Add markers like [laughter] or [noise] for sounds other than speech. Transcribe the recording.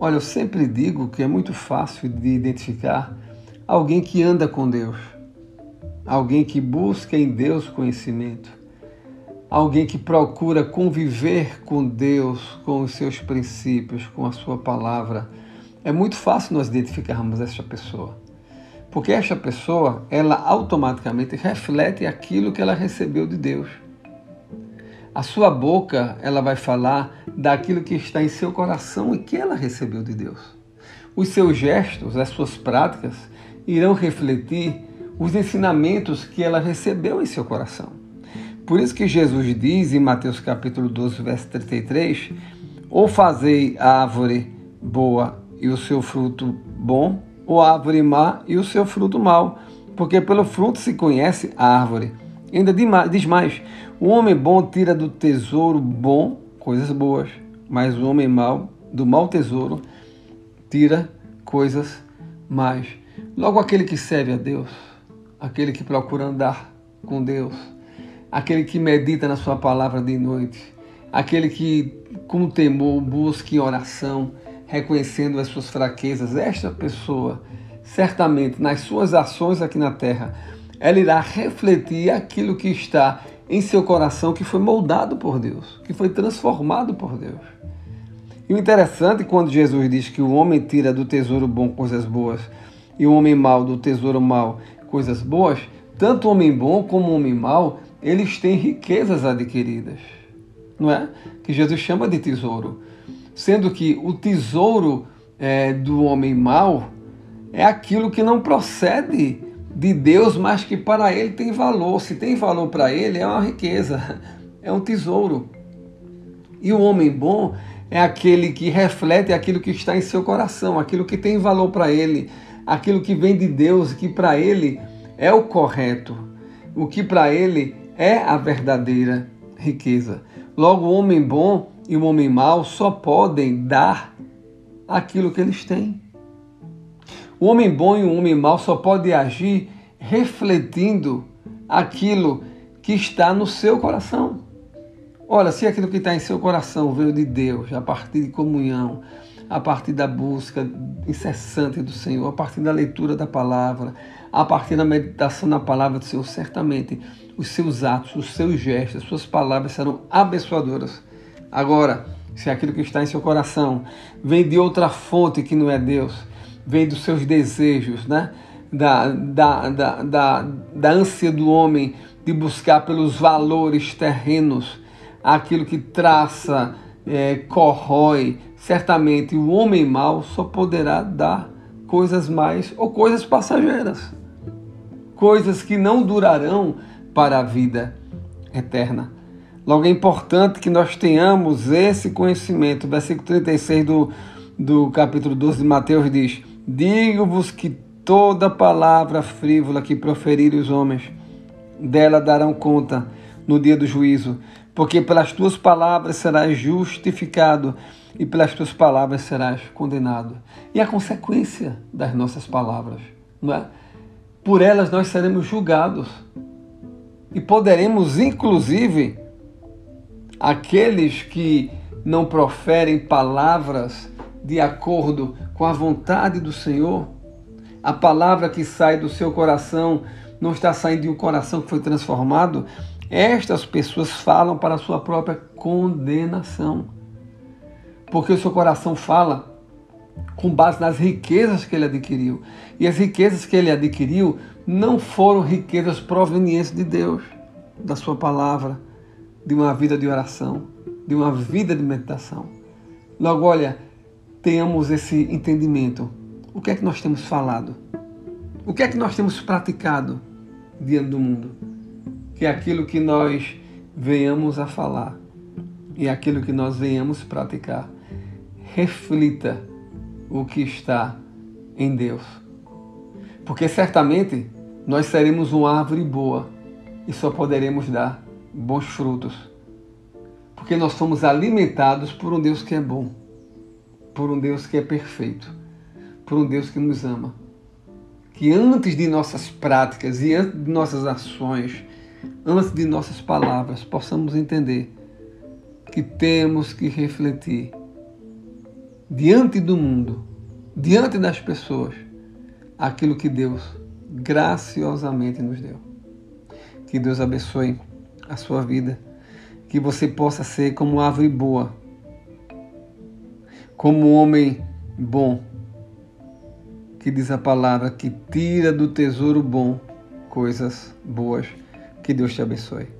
Olha, eu sempre digo que é muito fácil de identificar alguém que anda com Deus, alguém que busca em Deus conhecimento, alguém que procura conviver com Deus, com os seus princípios, com a sua palavra. É muito fácil nós identificarmos essa pessoa. Porque esta pessoa, ela automaticamente reflete aquilo que ela recebeu de Deus. A sua boca, ela vai falar daquilo que está em seu coração e que ela recebeu de Deus. Os seus gestos, as suas práticas, irão refletir os ensinamentos que ela recebeu em seu coração. Por isso que Jesus diz em Mateus capítulo 12, verso 33, ou fazei a árvore boa e o seu fruto bom, ou a árvore má e o seu fruto mau, porque pelo fruto se conhece a árvore. Ainda diz mais: o homem bom tira do tesouro bom coisas boas, mas o homem mau, do mau tesouro, tira coisas más. Logo, aquele que serve a Deus, aquele que procura andar com Deus, aquele que medita na Sua palavra de noite, aquele que, com temor, busca em oração, reconhecendo as suas fraquezas, esta pessoa, certamente, nas suas ações aqui na terra, ela irá refletir aquilo que está em seu coração, que foi moldado por Deus, que foi transformado por Deus. E o interessante quando Jesus diz que o homem tira do tesouro bom coisas boas e o homem mau do tesouro mau coisas boas, tanto o homem bom como o homem mau, eles têm riquezas adquiridas. Não é? Que Jesus chama de tesouro. Sendo que o tesouro é, do homem mau é aquilo que não procede de Deus, mas que para ele tem valor. Se tem valor para ele, é uma riqueza, [laughs] é um tesouro. E o homem bom é aquele que reflete aquilo que está em seu coração, aquilo que tem valor para ele, aquilo que vem de Deus, que para ele é o correto, o que para ele é a verdadeira riqueza. Logo, o homem bom e o homem mau só podem dar aquilo que eles têm. O homem bom e o homem mau só pode agir refletindo aquilo que está no seu coração. Olha, se aquilo que está em seu coração veio de Deus, a partir de comunhão, a partir da busca incessante do Senhor, a partir da leitura da palavra, a partir da meditação na palavra do Senhor, certamente os seus atos, os seus gestos, as suas palavras serão abençoadoras. Agora, se aquilo que está em seu coração vem de outra fonte que não é Deus, vem dos seus desejos, né? da, da, da, da, da ânsia do homem de buscar pelos valores terrenos aquilo que traça, é, corrói, certamente o homem mau só poderá dar coisas mais ou coisas passageiras, coisas que não durarão para a vida eterna. Logo é importante que nós tenhamos esse conhecimento. Versículo 36 do, do capítulo 12 de Mateus diz: Digo-vos que toda palavra frívola que proferirem os homens, dela darão conta no dia do juízo, porque pelas tuas palavras serás justificado e pelas tuas palavras serás condenado. E a consequência das nossas palavras, não é? Por elas nós seremos julgados. E poderemos, inclusive, aqueles que não proferem palavras de acordo com a vontade do Senhor, a palavra que sai do seu coração não está saindo de um coração que foi transformado, estas pessoas falam para a sua própria condenação. Porque o seu coração fala com base nas riquezas que ele adquiriu. E as riquezas que ele adquiriu não foram riquezas provenientes de Deus, da sua palavra, de uma vida de oração, de uma vida de meditação. Logo, olha, tenhamos esse entendimento. O que é que nós temos falado? O que é que nós temos praticado diante do mundo? Que é aquilo que nós venhamos a falar e aquilo que nós venhamos praticar reflita o que está em Deus. Porque certamente nós seremos uma árvore boa e só poderemos dar bons frutos. Porque nós somos alimentados por um Deus que é bom por um Deus que é perfeito, por um Deus que nos ama. Que antes de nossas práticas e antes de nossas ações, antes de nossas palavras, possamos entender que temos que refletir diante do mundo, diante das pessoas, aquilo que Deus graciosamente nos deu. Que Deus abençoe a sua vida, que você possa ser como árvore boa, como homem bom, que diz a palavra que tira do tesouro bom coisas boas. Que Deus te abençoe.